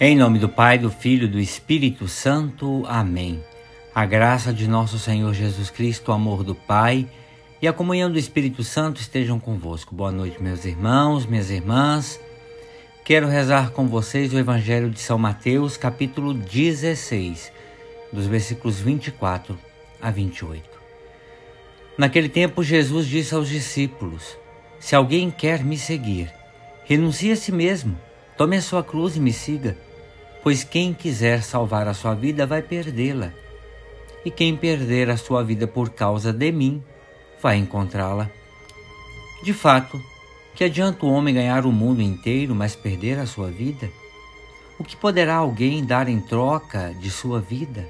Em nome do Pai, do Filho e do Espírito Santo. Amém. A graça de nosso Senhor Jesus Cristo, o amor do Pai e a comunhão do Espírito Santo estejam convosco. Boa noite, meus irmãos, minhas irmãs. Quero rezar com vocês o Evangelho de São Mateus, capítulo 16, dos versículos 24 a 28. Naquele tempo, Jesus disse aos discípulos: Se alguém quer me seguir, renuncie a si mesmo, tome a sua cruz e me siga. Pois quem quiser salvar a sua vida vai perdê-la, e quem perder a sua vida por causa de mim vai encontrá-la. De fato, que adianta o homem ganhar o mundo inteiro, mas perder a sua vida? O que poderá alguém dar em troca de sua vida?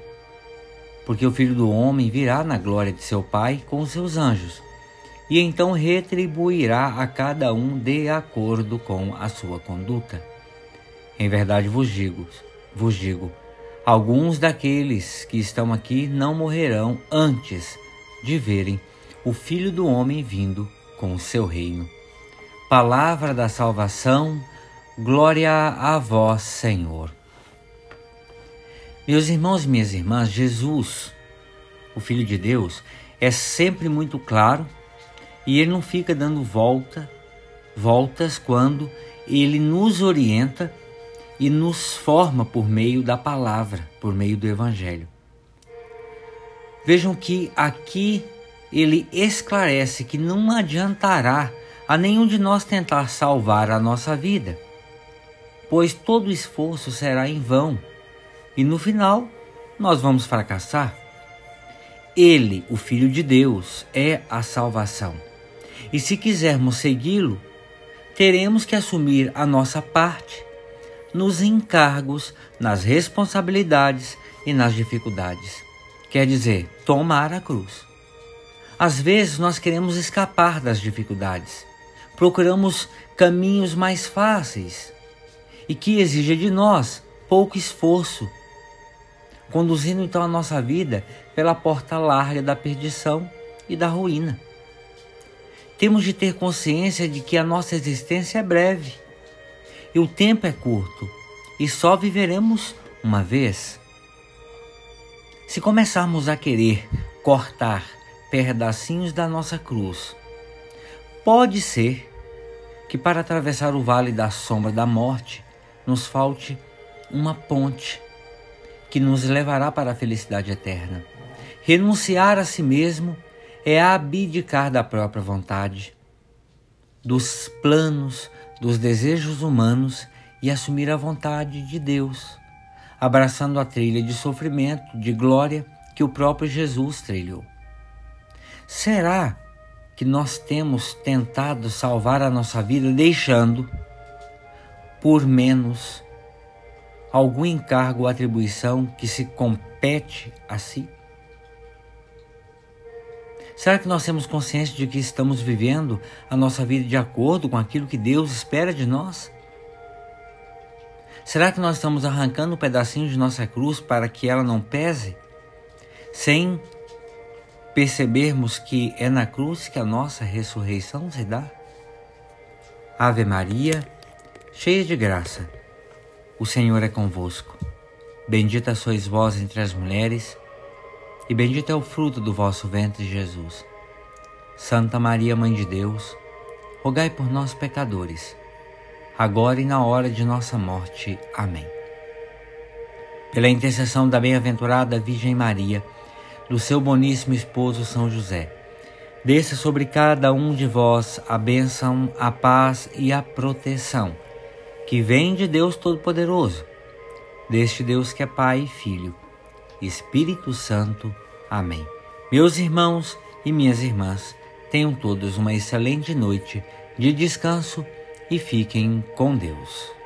Porque o filho do homem virá na glória de seu Pai com os seus anjos, e então retribuirá a cada um de acordo com a sua conduta. Em verdade vos digo, vos digo, alguns daqueles que estão aqui não morrerão antes de verem o Filho do Homem vindo com o seu reino. Palavra da salvação, glória a vós, Senhor. Meus irmãos minhas irmãs, Jesus, o Filho de Deus, é sempre muito claro e ele não fica dando volta, voltas quando ele nos orienta e nos forma por meio da palavra, por meio do Evangelho. Vejam que aqui ele esclarece que não adiantará a nenhum de nós tentar salvar a nossa vida, pois todo esforço será em vão e no final nós vamos fracassar. Ele, o Filho de Deus, é a salvação. E se quisermos segui-lo, teremos que assumir a nossa parte nos encargos, nas responsabilidades e nas dificuldades. Quer dizer, tomar a cruz. Às vezes nós queremos escapar das dificuldades, procuramos caminhos mais fáceis e que exigem de nós pouco esforço, conduzindo então a nossa vida pela porta larga da perdição e da ruína. Temos de ter consciência de que a nossa existência é breve e o tempo é curto e só viveremos uma vez. Se começarmos a querer cortar pedacinhos da nossa cruz, pode ser que para atravessar o vale da sombra da morte nos falte uma ponte que nos levará para a felicidade eterna. Renunciar a si mesmo é abdicar da própria vontade, dos planos, dos desejos humanos e assumir a vontade de Deus, abraçando a trilha de sofrimento, de glória que o próprio Jesus trilhou. Será que nós temos tentado salvar a nossa vida deixando, por menos, algum encargo ou atribuição que se compete a si? Será que nós temos consciência de que estamos vivendo a nossa vida de acordo com aquilo que Deus espera de nós? Será que nós estamos arrancando um pedacinho de nossa cruz para que ela não pese? Sem percebermos que é na cruz que a nossa ressurreição se dá? Ave Maria, cheia de graça, o Senhor é convosco. Bendita sois vós entre as mulheres e bendito é o fruto do vosso ventre, Jesus. Santa Maria, Mãe de Deus, rogai por nós, pecadores, agora e na hora de nossa morte. Amém. Pela intercessão da bem-aventurada Virgem Maria, do seu boníssimo esposo São José, desça sobre cada um de vós a bênção, a paz e a proteção, que vem de Deus Todo-Poderoso, deste Deus que é Pai e Filho Espírito Santo. Amém. Meus irmãos e minhas irmãs, tenham todos uma excelente noite de descanso e fiquem com Deus.